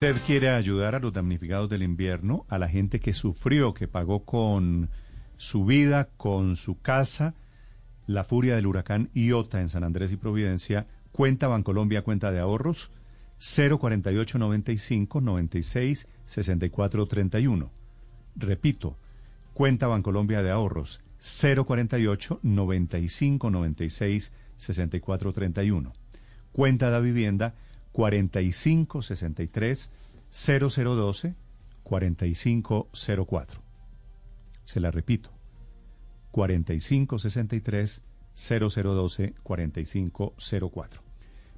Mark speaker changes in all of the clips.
Speaker 1: Usted quiere ayudar a los damnificados del invierno, a la gente que sufrió, que pagó con su vida, con su casa, la furia del huracán Iota en San Andrés y Providencia. Cuenta Bancolombia, cuenta de ahorros 048 95 96 64 31. Repito, cuenta Bancolombia de ahorros 048 95 96 64 31. Cuenta de vivienda 4563 0012 4504. Se la repito. 4563 0012 4504.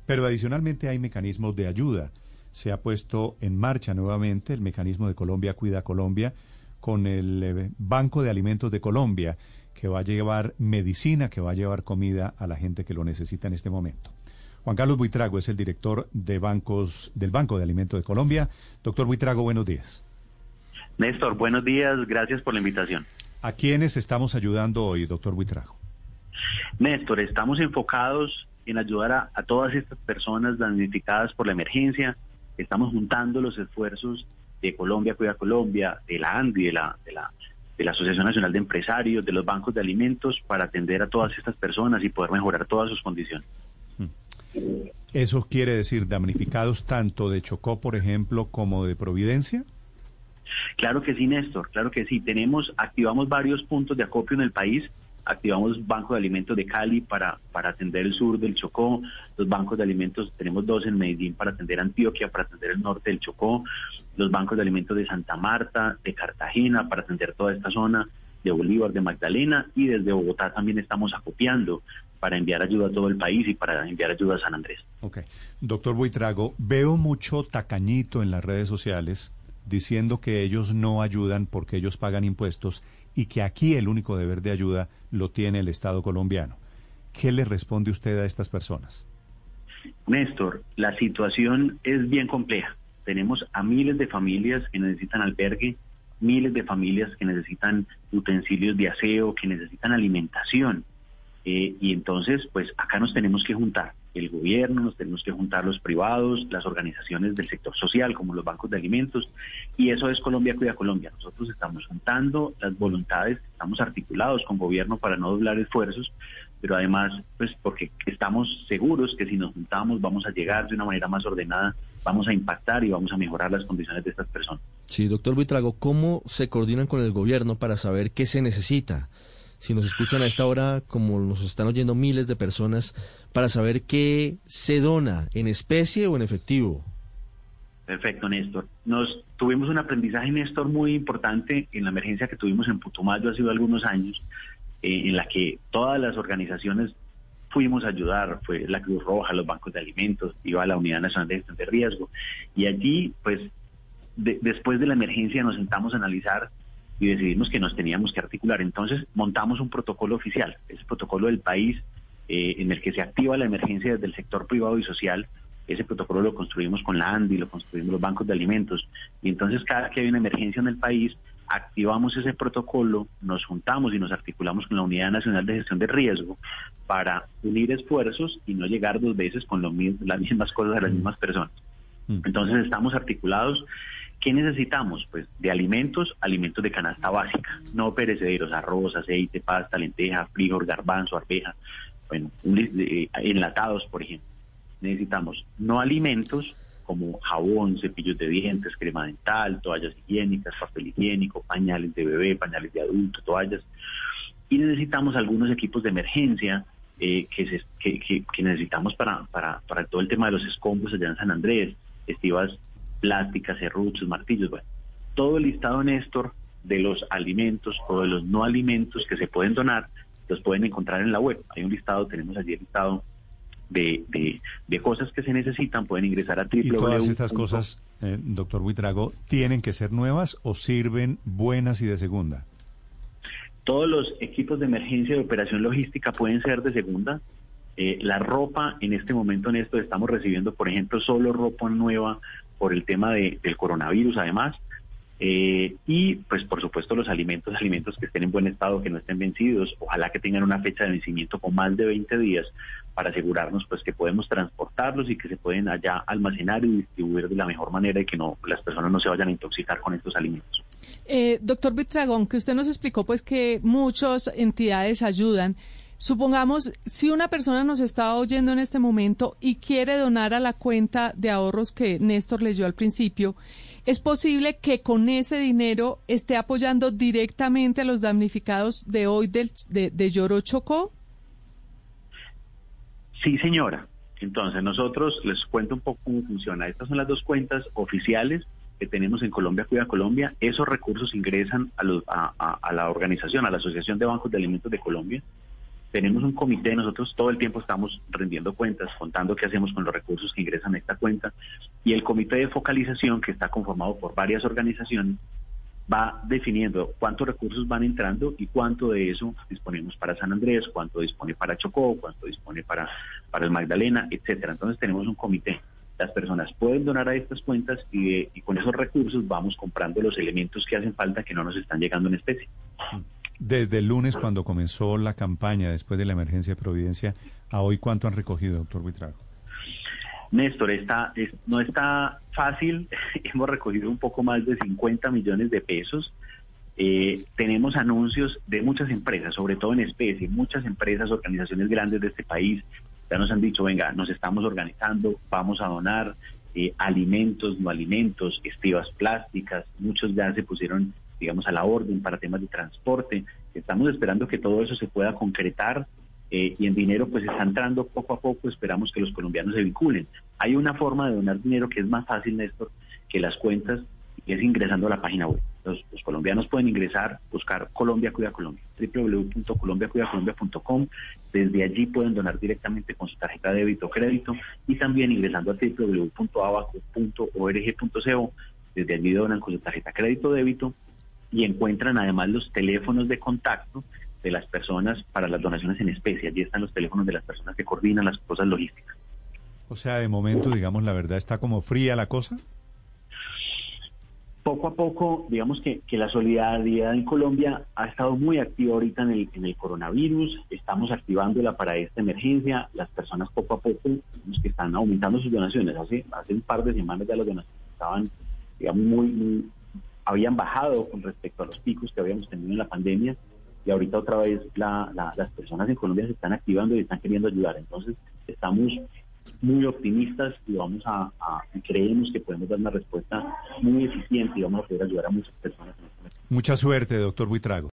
Speaker 1: Pero adicionalmente hay mecanismos de ayuda. Se ha puesto en marcha nuevamente el mecanismo de Colombia Cuida Colombia con el eh, Banco de Alimentos de Colombia, que va a llevar medicina, que va a llevar comida a la gente que lo necesita en este momento. Juan Carlos Buitrago es el director de bancos del Banco de Alimentos de Colombia. Doctor Buitrago, buenos días.
Speaker 2: Néstor, buenos días, gracias por la invitación.
Speaker 1: ¿A quiénes estamos ayudando hoy, doctor Buitrago?
Speaker 2: Néstor, estamos enfocados en ayudar a, todas estas personas damnificadas por la emergencia. Estamos juntando los esfuerzos de Colombia Cuida Colombia, de la ANDI, de la, de la, de la Asociación Nacional de Empresarios, de los bancos de alimentos, para atender a todas estas personas y poder mejorar todas sus condiciones.
Speaker 1: ¿Eso quiere decir damnificados tanto de Chocó, por ejemplo, como de Providencia?
Speaker 2: Claro que sí, Néstor, claro que sí. Tenemos, activamos varios puntos de acopio en el país. Activamos Banco de Alimentos de Cali para, para atender el sur del Chocó. Los bancos de alimentos, tenemos dos en Medellín para atender Antioquia, para atender el norte del Chocó. Los bancos de alimentos de Santa Marta, de Cartagena, para atender toda esta zona de Bolívar, de Magdalena. Y desde Bogotá también estamos acopiando para enviar ayuda a todo el país y para enviar ayuda a San Andrés.
Speaker 1: Ok. Doctor Buitrago, veo mucho tacañito en las redes sociales diciendo que ellos no ayudan porque ellos pagan impuestos y que aquí el único deber de ayuda lo tiene el Estado colombiano. ¿Qué le responde usted a estas personas?
Speaker 2: Néstor, la situación es bien compleja. Tenemos a miles de familias que necesitan albergue, miles de familias que necesitan utensilios de aseo, que necesitan alimentación. Eh, y entonces, pues acá nos tenemos que juntar, el gobierno, nos tenemos que juntar los privados, las organizaciones del sector social, como los bancos de alimentos, y eso es Colombia Cuida Colombia. Nosotros estamos juntando las voluntades, estamos articulados con gobierno para no doblar esfuerzos, pero además, pues porque estamos seguros que si nos juntamos vamos a llegar de una manera más ordenada, vamos a impactar y vamos a mejorar las condiciones de estas personas.
Speaker 3: Sí, doctor Buitrago, ¿cómo se coordinan con el gobierno para saber qué se necesita? si nos escuchan a esta hora, como nos están oyendo miles de personas, para saber qué se dona en especie o en efectivo.
Speaker 2: Perfecto, Néstor. Nos tuvimos un aprendizaje, Néstor, muy importante en la emergencia que tuvimos en Putumayo hace algunos años, eh, en la que todas las organizaciones fuimos a ayudar, fue la Cruz Roja, los bancos de alimentos, iba a la Unidad Nacional de Gestión de Riesgo. Y allí, pues, después de la emergencia nos sentamos a analizar y decidimos que nos teníamos que articular. Entonces montamos un protocolo oficial, ese protocolo del país eh, en el que se activa la emergencia desde el sector privado y social. Ese protocolo lo construimos con la ANDI, lo construimos los bancos de alimentos. Y entonces cada que hay una emergencia en el país, activamos ese protocolo, nos juntamos y nos articulamos con la Unidad Nacional de Gestión de Riesgo para unir esfuerzos y no llegar dos veces con lo, las mismas cosas a las mismas personas. Mm. Entonces estamos articulados ¿Qué necesitamos? Pues de alimentos, alimentos de canasta básica, no perecederos, arroz, aceite, pasta, lenteja, frijol, garbanzo, arveja, bueno, enlatados, por ejemplo. Necesitamos no alimentos como jabón, cepillos de dientes, crema dental, toallas higiénicas, papel higiénico, pañales de bebé, pañales de adulto, toallas. Y necesitamos algunos equipos de emergencia eh, que, se, que, necesitamos para, para, para todo el tema de los escombros allá en San Andrés, estivas plásticas, serruchos, martillos, bueno, todo el listado, Néstor, de los alimentos o de los no alimentos que se pueden donar, los pueden encontrar en la web. Hay un listado, tenemos allí el listado de, de, cosas que se necesitan, pueden ingresar a
Speaker 1: www. ¿Y todas estas cosas, eh, doctor Buitrago, tienen que ser nuevas o sirven buenas y de segunda?
Speaker 2: Todos los equipos de emergencia de operación logística pueden ser de segunda. Eh, la ropa, en este momento, Néstor, estamos recibiendo, por ejemplo, solo ropa nueva por el tema de, del coronavirus, además. Eh, y pues por supuesto los alimentos, alimentos que estén en buen estado, que no estén vencidos, ojalá que tengan una fecha de vencimiento con más de 20 días para asegurarnos pues que podemos transportarlos y que se pueden allá almacenar y distribuir de la mejor manera y que no las personas no se vayan a intoxicar con estos alimentos.
Speaker 4: Eh, doctor Vitragón, que usted nos explicó pues que muchas entidades ayudan. Supongamos, si una persona nos está oyendo en este momento y quiere donar a la cuenta de ahorros que Néstor leyó al principio, ¿es posible que con ese dinero esté apoyando directamente a los damnificados de hoy del, de, de Lloro Chocó?
Speaker 2: Sí, señora. Entonces, nosotros les cuento un poco cómo funciona. Estas son las dos cuentas oficiales que tenemos en Colombia Cuida Colombia. Esos recursos ingresan a, a la organización, a la Asociación de Bancos de Alimentos de Colombia tenemos un comité, nosotros todo el tiempo estamos rendiendo cuentas, contando qué hacemos con los recursos que ingresan a esta cuenta, y el comité de focalización, que está conformado por varias organizaciones, va definiendo cuántos recursos van entrando y cuánto de eso disponemos para San Andrés, cuánto dispone para Chocó, cuánto dispone para, para el Magdalena, etcétera. Entonces tenemos un comité. Las personas pueden donar a estas cuentas y, y con esos recursos vamos comprando los elementos que hacen falta que no nos están llegando en especie.
Speaker 1: Desde el lunes, cuando comenzó la campaña después de la emergencia de Providencia, a hoy, ¿cuánto han recogido, doctor Buitrago?
Speaker 2: Néstor, está, no está fácil. Hemos recogido un poco más de 50 millones de pesos. Eh, tenemos anuncios de muchas empresas, sobre todo en especie, muchas empresas, organizaciones grandes de este país. Ya nos han dicho, venga, nos estamos organizando, vamos a donar eh, alimentos, no alimentos, estivas plásticas. Muchos ya se pusieron digamos, a la orden para temas de transporte. Estamos esperando que todo eso se pueda concretar eh, y en dinero pues está entrando poco a poco, esperamos que los colombianos se vinculen. Hay una forma de donar dinero que es más fácil, Néstor, que las cuentas y es ingresando a la página web. Los, colombianos pueden ingresar, buscar Colombia Cuida Colombia, www.colombiacuidacolombia.com. Desde allí pueden donar directamente con su tarjeta de débito o crédito y también ingresando a www.abaco.org.co. Desde allí donan con su tarjeta crédito o débito y encuentran además los teléfonos de contacto de las personas para las donaciones en especie. Allí están los teléfonos de las personas que coordinan las cosas logísticas.
Speaker 1: O sea, de momento, digamos, la verdad está como fría la cosa.
Speaker 2: Poco a poco, digamos que, que la solidaridad en Colombia ha estado muy activa ahorita en el, en el coronavirus. Estamos activándola para esta emergencia. Las personas poco a poco, digamos que están aumentando sus donaciones. Hace, hace un par de semanas ya las donaciones estaban, digamos, muy, muy habían bajado con respecto a los picos que habíamos tenido en la pandemia y ahorita otra vez las personas en Colombia se están activando y están queriendo ayudar. Entonces estamos muy optimistas y vamos a, creemos que podemos dar una respuesta muy eficiente y vamos a poder ayudar a muchas personas.
Speaker 1: Mucha suerte, doctor Buitrago.